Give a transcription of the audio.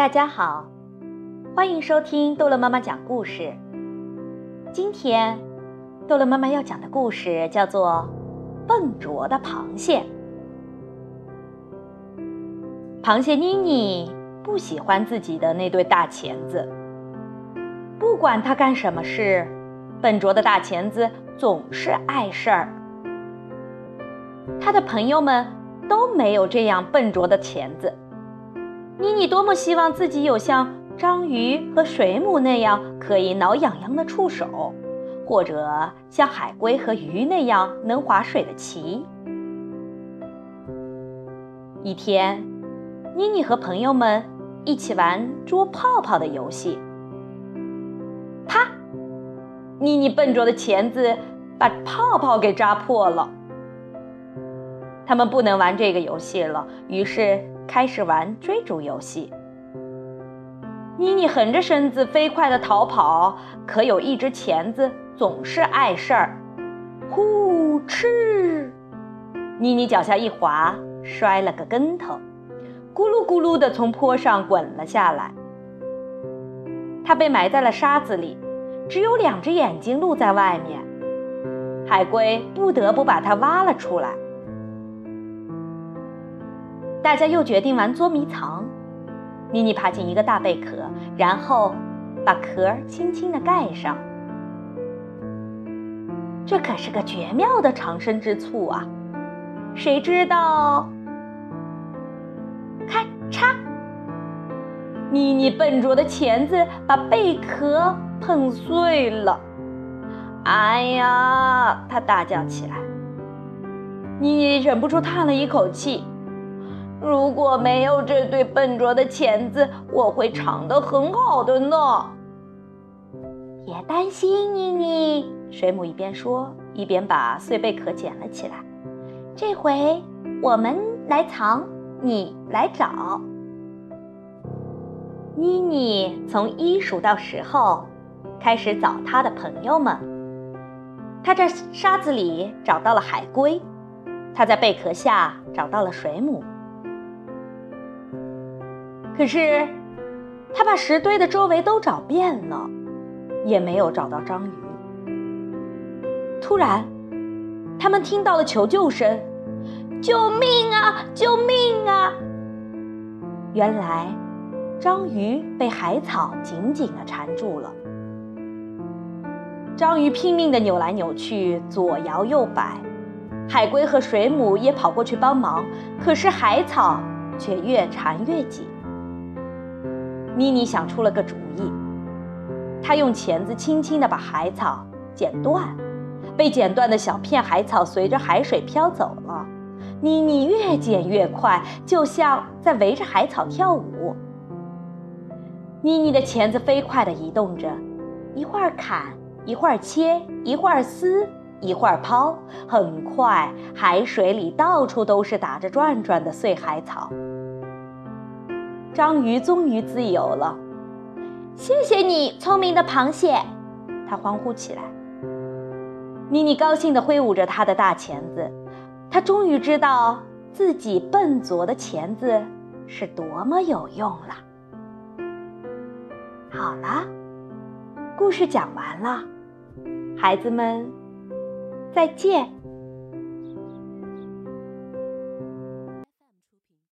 大家好，欢迎收听逗乐妈妈讲故事。今天，逗乐妈妈要讲的故事叫做《笨拙的螃蟹》。螃蟹妮妮不喜欢自己的那对大钳子，不管他干什么事，笨拙的大钳子总是碍事儿。他的朋友们都没有这样笨拙的钳子。妮妮多么希望自己有像章鱼和水母那样可以挠痒痒的触手，或者像海龟和鱼那样能划水的鳍。一天，妮妮和朋友们一起玩捉泡泡的游戏。啪！妮妮笨拙的钳子把泡泡给扎破了。他们不能玩这个游戏了，于是开始玩追逐游戏。妮妮横着身子飞快地逃跑，可有一只钳子总是碍事儿。呼哧！妮妮脚下一滑，摔了个跟头，咕噜咕噜地从坡上滚了下来。她被埋在了沙子里，只有两只眼睛露在外面。海龟不得不把它挖了出来。大家又决定玩捉迷藏。妮妮爬进一个大贝壳，然后把壳轻轻地盖上。这可是个绝妙的藏身之处啊！谁知道？咔嚓！妮妮笨拙的钳子把贝壳碰碎了。哎呀！她大叫起来。妮妮忍不住叹了一口气。如果没有这对笨拙的钳子，我会藏得很好的呢。别担心，妮妮。水母一边说，一边把碎贝壳捡了起来。这回我们来藏，你来找。妮妮从一数到十后，开始找她的朋友们。她在沙子里找到了海龟，她在贝壳下找到了水母。可是，他把石堆的周围都找遍了，也没有找到章鱼。突然，他们听到了求救声：“救命啊！救命啊！”原来，章鱼被海草紧紧地缠住了。章鱼拼命地扭来扭去，左摇右摆。海龟和水母也跑过去帮忙，可是海草却越缠越紧。妮妮想出了个主意，她用钳子轻轻地把海草剪断，被剪断的小片海草随着海水飘走了。妮妮越剪越快，就像在围着海草跳舞。妮妮的钳子飞快地移动着，一会儿砍，一会儿切，一会儿撕，一会儿抛。很快，海水里到处都是打着转转的碎海草。章鱼终于自由了，谢谢你，聪明的螃蟹！他欢呼起来。妮妮高兴地挥舞着她的大钳子，她终于知道自己笨拙的钳子是多么有用了。好了，故事讲完了，孩子们，再见。